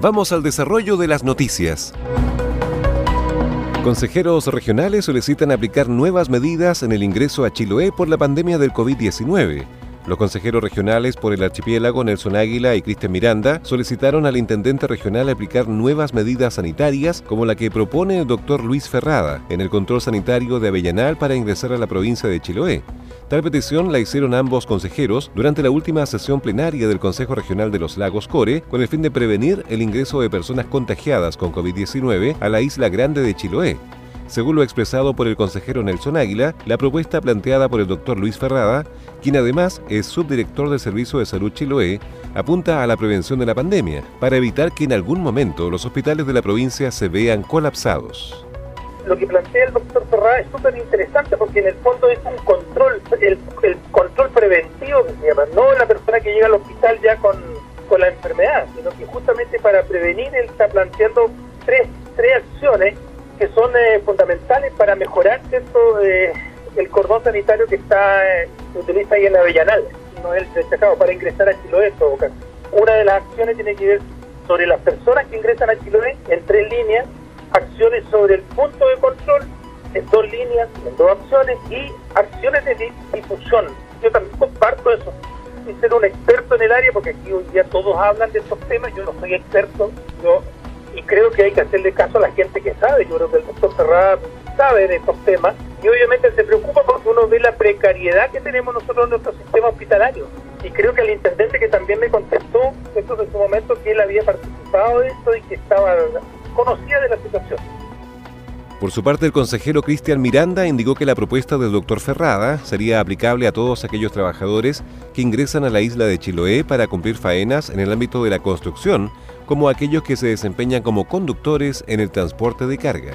Vamos al desarrollo de las noticias. Consejeros regionales solicitan aplicar nuevas medidas en el ingreso a Chiloé por la pandemia del COVID-19. Los consejeros regionales por el archipiélago Nelson Águila y Cristian Miranda solicitaron al intendente regional aplicar nuevas medidas sanitarias como la que propone el doctor Luis Ferrada en el control sanitario de Avellanal para ingresar a la provincia de Chiloé. Tal petición la hicieron ambos consejeros durante la última sesión plenaria del Consejo Regional de los Lagos Core con el fin de prevenir el ingreso de personas contagiadas con COVID-19 a la isla grande de Chiloé. Según lo expresado por el consejero Nelson Águila, la propuesta planteada por el doctor Luis Ferrada, quien además es subdirector del Servicio de Salud Chiloé, apunta a la prevención de la pandemia, para evitar que en algún momento los hospitales de la provincia se vean colapsados. Lo que plantea el doctor Ferrada es súper interesante porque en el fondo es un control, el, control preventivo que se llama, no la persona que llega al hospital ya con, con la enfermedad, sino que justamente para prevenir él está planteando tres, tres acciones que son eh, fundamentales para mejorar eh, el cordón sanitario que está eh, se utiliza ahí en Avellanal, no el destacado para ingresar a Chiloé en todo caso. Una de las acciones tiene que ver sobre las personas que ingresan a Chiloé en tres líneas, acciones sobre el punto de control en dos líneas, en dos acciones y acciones de difusión. Yo también comparto eso sin ser un experto en el área, porque aquí hoy día todos hablan de estos temas, yo no soy experto, yo y creo que hay que hacerle caso a la gente que sabe. Yo creo que el doctor Ferrada sabe de estos temas y obviamente se preocupa porque uno ve la precariedad que tenemos nosotros en nuestro sistema hospitalario. Y creo que el intendente que también me contestó esto en su momento que él había participado de esto y que estaba conocía de la situación. Por su parte, el consejero Cristian Miranda indicó que la propuesta del doctor Ferrada sería aplicable a todos aquellos trabajadores que ingresan a la isla de Chiloé para cumplir faenas en el ámbito de la construcción, como aquellos que se desempeñan como conductores en el transporte de carga.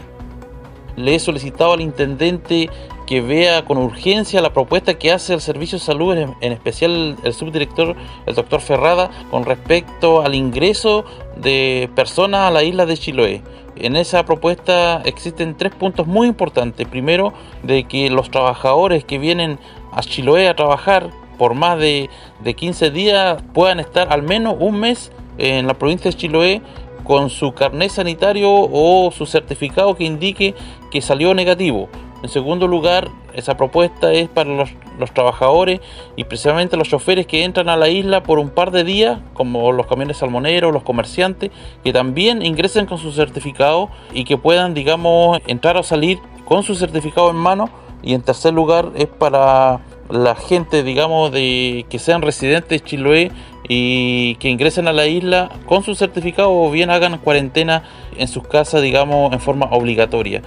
Le he solicitado al intendente que vea con urgencia la propuesta que hace el Servicio de Salud, en especial el subdirector, el doctor Ferrada, con respecto al ingreso de personas a la isla de Chiloé. En esa propuesta existen tres puntos muy importantes. Primero, de que los trabajadores que vienen a Chiloé a trabajar por más de, de 15 días puedan estar al menos un mes en la provincia de Chiloé con su carnet sanitario o su certificado que indique que salió negativo. En segundo lugar, esa propuesta es para los, trabajadores y precisamente los choferes que entran a la isla por un par de días, como los camiones salmoneros, los comerciantes, que también ingresen con su certificado y que puedan, digamos, entrar o salir con su certificado en mano. Y en tercer lugar es para la gente, digamos, de que sean residentes de Chiloé y que ingresen a la isla con su certificado o bien hagan cuarentena en sus casas, digamos, en forma obligatoria.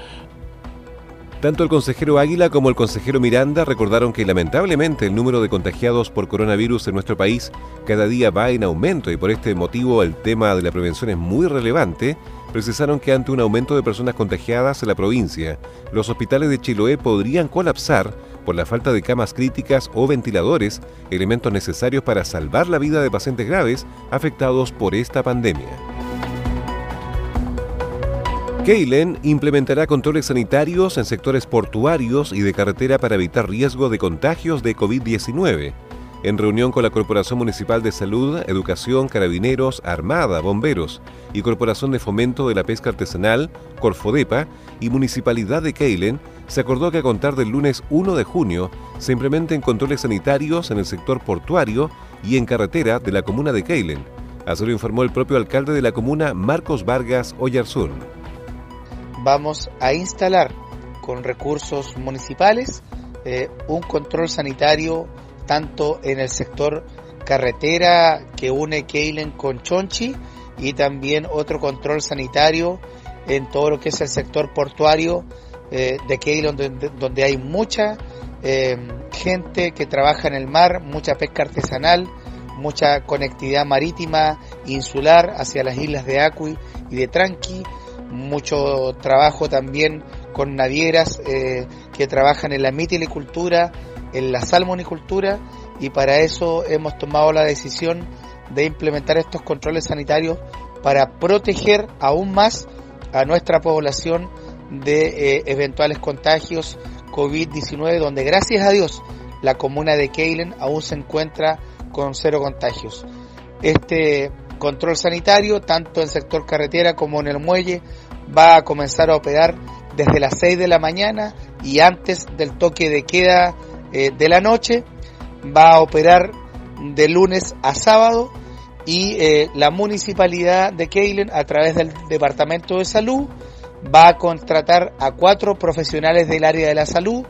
Tanto el consejero Águila como el consejero Miranda recordaron que lamentablemente el número de contagiados por coronavirus en nuestro país cada día va en aumento y por este motivo el tema de la prevención es muy relevante. Precisaron que ante un aumento de personas contagiadas en la provincia, los hospitales de Chiloé podrían colapsar por la falta de camas críticas o ventiladores, elementos necesarios para salvar la vida de pacientes graves afectados por esta pandemia. Keilen implementará controles sanitarios en sectores portuarios y de carretera para evitar riesgo de contagios de COVID-19 en reunión con la Corporación Municipal de Salud, Educación, Carabineros, Armada, Bomberos y Corporación de Fomento de la Pesca Artesanal, Corfodepa y Municipalidad de Keilen, se acordó que a contar del lunes 1 de junio se implementen controles sanitarios en el sector portuario y en carretera de la comuna de Keilen. Así lo informó el propio alcalde de la comuna, Marcos Vargas Oyarzún. Vamos a instalar con recursos municipales eh, un control sanitario tanto en el sector carretera que une Keilen con Chonchi y también otro control sanitario en todo lo que es el sector portuario eh, de Keilen donde, donde, hay mucha eh, gente que trabaja en el mar, mucha pesca artesanal, mucha conectividad marítima insular hacia las islas de Acui y de Tranqui, mucho trabajo también con navieras eh, que trabajan en la mitilicultura, en la salmonicultura y para eso hemos tomado la decisión de implementar estos controles sanitarios para proteger aún más a nuestra población de eh, eventuales contagios COVID-19, donde gracias a Dios la comuna de Keilen aún se encuentra con cero contagios. Este control sanitario, tanto en sector carretera como en el muelle, va a comenzar a operar desde las 6 de la mañana y antes del toque de queda eh, de la noche. Va a operar de lunes a sábado y eh, la municipalidad de Keilen a través del Departamento de Salud va a contratar a cuatro profesionales del área de la salud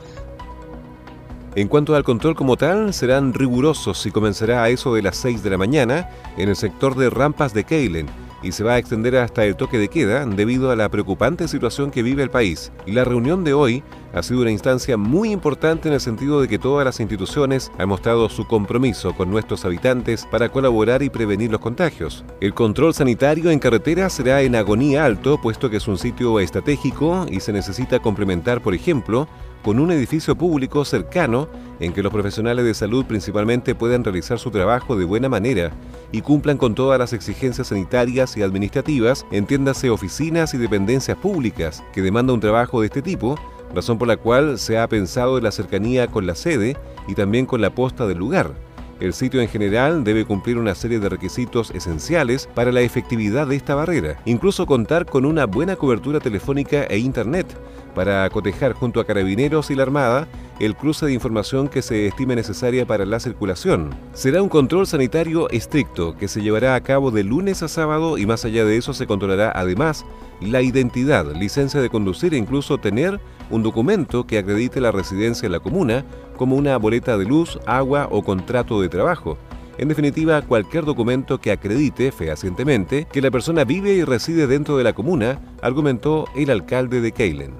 en cuanto al control como tal, serán rigurosos y comenzará a eso de las 6 de la mañana en el sector de rampas de Keilen y se va a extender hasta el toque de queda debido a la preocupante situación que vive el país. La reunión de hoy ha sido una instancia muy importante en el sentido de que todas las instituciones han mostrado su compromiso con nuestros habitantes para colaborar y prevenir los contagios. El control sanitario en carretera será en agonía alto, puesto que es un sitio estratégico y se necesita complementar, por ejemplo, con un edificio público cercano en que los profesionales de salud principalmente puedan realizar su trabajo de buena manera y cumplan con todas las exigencias sanitarias y administrativas, entiéndase oficinas y dependencias públicas que demandan un trabajo de este tipo, razón por la cual se ha pensado en la cercanía con la sede y también con la posta del lugar. El sitio en general debe cumplir una serie de requisitos esenciales para la efectividad de esta barrera, incluso contar con una buena cobertura telefónica e internet, para cotejar junto a carabineros y la Armada el cruce de información que se estime necesaria para la circulación. Será un control sanitario estricto que se llevará a cabo de lunes a sábado y más allá de eso se controlará además la identidad, licencia de conducir e incluso tener un documento que acredite la residencia en la comuna como una boleta de luz, agua o contrato de trabajo. En definitiva, cualquier documento que acredite fehacientemente que la persona vive y reside dentro de la comuna, argumentó el alcalde de Keilen.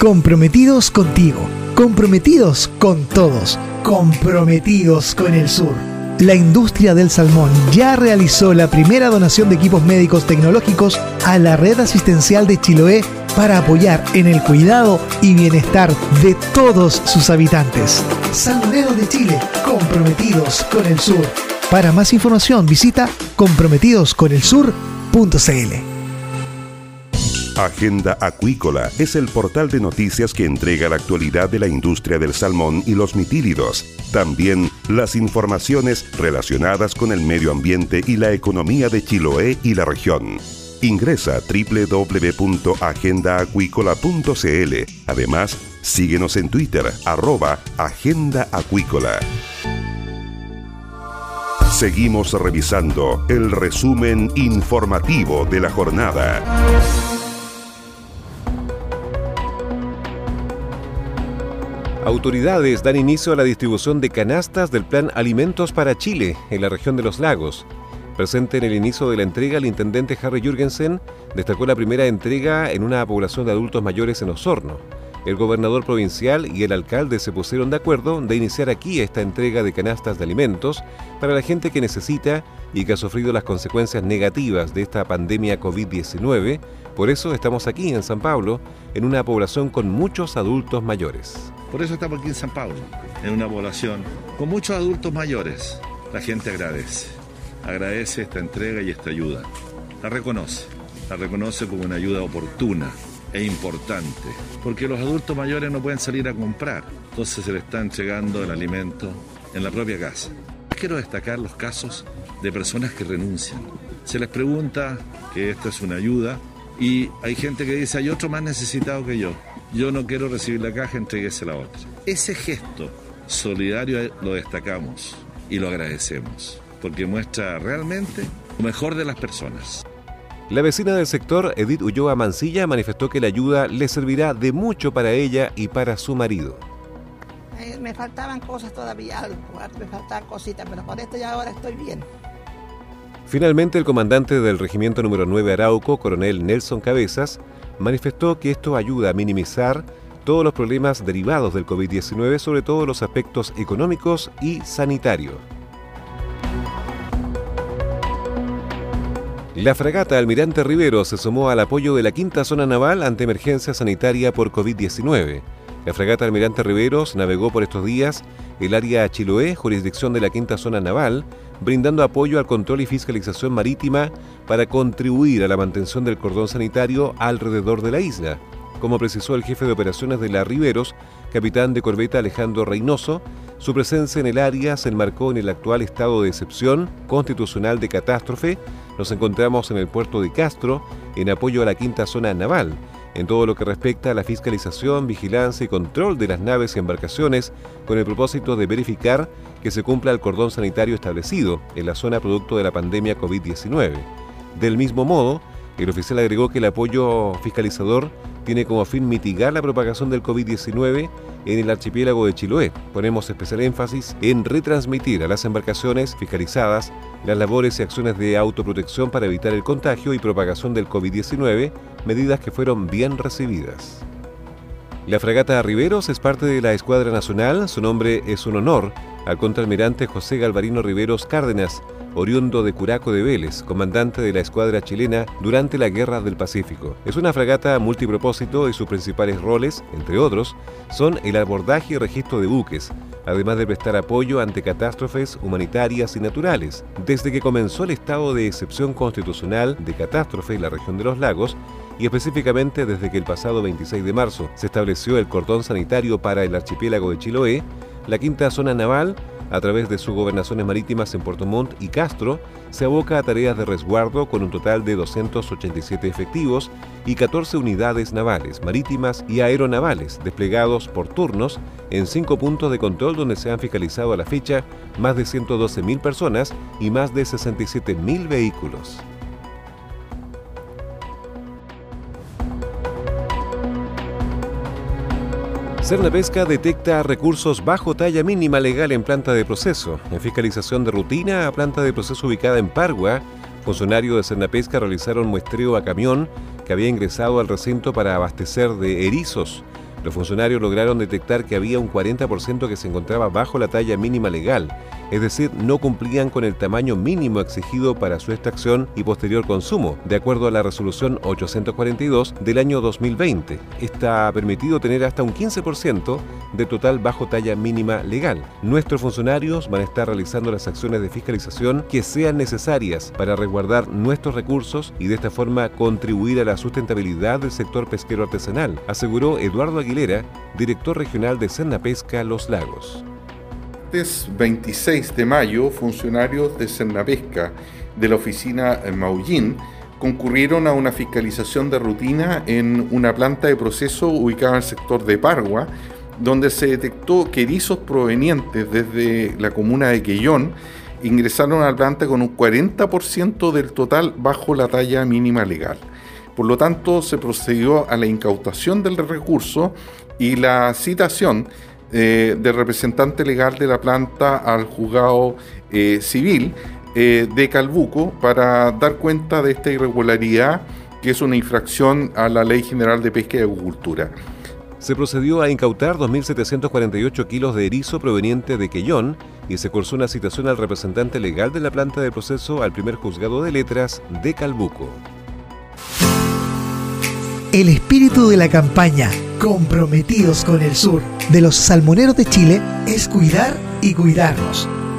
Comprometidos contigo, comprometidos con todos, comprometidos con el sur. La industria del salmón ya realizó la primera donación de equipos médicos tecnológicos a la red asistencial de Chiloé para apoyar en el cuidado y bienestar de todos sus habitantes. Salmoneros de Chile, comprometidos con el sur. Para más información visita comprometidosconelsur.cl. Agenda Acuícola es el portal de noticias que entrega la actualidad de la industria del salmón y los mitílidos. También las informaciones relacionadas con el medio ambiente y la economía de Chiloé y la región. Ingresa a www.agendaacuícola.cl. Además, síguenos en Twitter, arroba Agenda Acuícola. Seguimos revisando el resumen informativo de la jornada. Autoridades dan inicio a la distribución de canastas del Plan Alimentos para Chile en la región de los lagos. Presente en el inicio de la entrega, el intendente Harry Jürgensen destacó la primera entrega en una población de adultos mayores en Osorno. El gobernador provincial y el alcalde se pusieron de acuerdo de iniciar aquí esta entrega de canastas de alimentos para la gente que necesita y que ha sufrido las consecuencias negativas de esta pandemia COVID-19. Por eso estamos aquí en San Pablo, en una población con muchos adultos mayores. Por eso estamos aquí en San Pablo, en una población con muchos adultos mayores. La gente agradece, agradece esta entrega y esta ayuda. La reconoce, la reconoce como una ayuda oportuna e importante, porque los adultos mayores no pueden salir a comprar, entonces se les está entregando el alimento en la propia casa. Quiero destacar los casos de personas que renuncian. Se les pregunta que esto es una ayuda y hay gente que dice, hay otro más necesitado que yo yo no quiero recibir la caja, entreguese la otra. Ese gesto solidario lo destacamos y lo agradecemos. Porque muestra realmente lo mejor de las personas. La vecina del sector, Edith Ulloa Mancilla, manifestó que la ayuda le servirá de mucho para ella y para su marido. Eh, me faltaban cosas todavía, me faltaban cositas, pero por esto ya ahora estoy bien. Finalmente, el comandante del Regimiento número 9 Arauco, coronel Nelson Cabezas, manifestó que esto ayuda a minimizar todos los problemas derivados del COVID-19, sobre todo los aspectos económicos y sanitarios. La fragata Almirante Rivero se sumó al apoyo de la quinta zona naval ante emergencia sanitaria por COVID-19. La fragata Almirante Riveros navegó por estos días el área Chiloé, jurisdicción de la quinta zona naval, brindando apoyo al control y fiscalización marítima para contribuir a la mantención del cordón sanitario alrededor de la isla. Como precisó el jefe de operaciones de la Riveros, capitán de corbeta Alejandro Reynoso, su presencia en el área se enmarcó en el actual estado de excepción constitucional de catástrofe. Nos encontramos en el puerto de Castro en apoyo a la quinta zona naval, en todo lo que respecta a la fiscalización, vigilancia y control de las naves y embarcaciones, con el propósito de verificar que se cumpla el cordón sanitario establecido en la zona producto de la pandemia COVID-19. Del mismo modo, el oficial agregó que el apoyo fiscalizador tiene como fin mitigar la propagación del COVID-19 en el archipiélago de Chiloé. Ponemos especial énfasis en retransmitir a las embarcaciones fiscalizadas las labores y acciones de autoprotección para evitar el contagio y propagación del COVID-19, medidas que fueron bien recibidas. La fragata Riveros es parte de la Escuadra Nacional, su nombre es un honor al contraalmirante José Galvarino Riveros Cárdenas, oriundo de Curaco de Vélez, comandante de la escuadra chilena durante la Guerra del Pacífico. Es una fragata multipropósito y sus principales roles, entre otros, son el abordaje y registro de buques, además de prestar apoyo ante catástrofes humanitarias y naturales. Desde que comenzó el estado de excepción constitucional de catástrofe en la región de los lagos, y específicamente desde que el pasado 26 de marzo se estableció el cordón sanitario para el archipiélago de Chiloé, la quinta zona naval a través de sus gobernaciones marítimas en Puerto Montt y Castro, se aboca a tareas de resguardo con un total de 287 efectivos y 14 unidades navales, marítimas y aeronavales desplegados por turnos en cinco puntos de control donde se han fiscalizado a la fecha más de 112.000 personas y más de 67.000 vehículos. Pesca detecta recursos bajo talla mínima legal en planta de proceso. En fiscalización de rutina a planta de proceso ubicada en Pargua, funcionarios de Pesca realizaron muestreo a camión que había ingresado al recinto para abastecer de erizos. Los funcionarios lograron detectar que había un 40% que se encontraba bajo la talla mínima legal, es decir, no cumplían con el tamaño mínimo exigido para su extracción y posterior consumo, de acuerdo a la resolución 842 del año 2020. Está permitido tener hasta un 15% de total bajo talla mínima legal. Nuestros funcionarios van a estar realizando las acciones de fiscalización que sean necesarias para resguardar nuestros recursos y de esta forma contribuir a la sustentabilidad del sector pesquero artesanal, aseguró Eduardo Aguilar director regional de Pesca Los Lagos. Este 26 de mayo, funcionarios de Pesca de la oficina Maullín concurrieron a una fiscalización de rutina en una planta de proceso ubicada en el sector de Pargua, donde se detectó que erizos provenientes desde la comuna de Quellón ingresaron a la planta con un 40% del total bajo la talla mínima legal. Por lo tanto, se procedió a la incautación del recurso y la citación eh, del representante legal de la planta al juzgado eh, civil eh, de Calbuco para dar cuenta de esta irregularidad que es una infracción a la Ley General de Pesca y Agricultura. Se procedió a incautar 2.748 kilos de erizo proveniente de Quellón y se cursó una citación al representante legal de la planta de proceso al primer juzgado de letras de Calbuco. El espíritu de la campaña Comprometidos con el Sur de los salmoneros de Chile es cuidar y cuidarnos.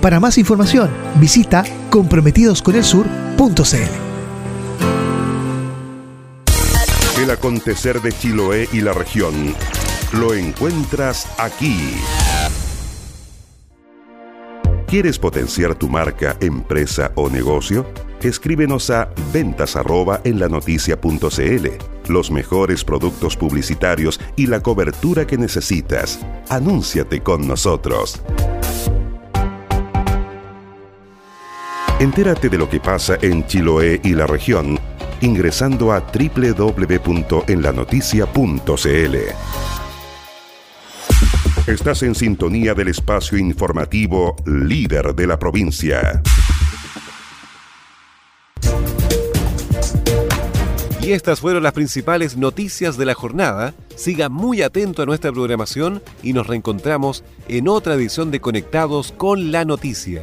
Para más información, visita comprometidosconelsur.cl. El acontecer de Chiloé y la región lo encuentras aquí. ¿Quieres potenciar tu marca, empresa o negocio? Escríbenos a ventas en la Los mejores productos publicitarios y la cobertura que necesitas. Anúnciate con nosotros. Entérate de lo que pasa en Chiloé y la región ingresando a www.enlanoticia.cl. Estás en sintonía del espacio informativo líder de la provincia. Y estas fueron las principales noticias de la jornada. Siga muy atento a nuestra programación y nos reencontramos en otra edición de Conectados con la Noticia.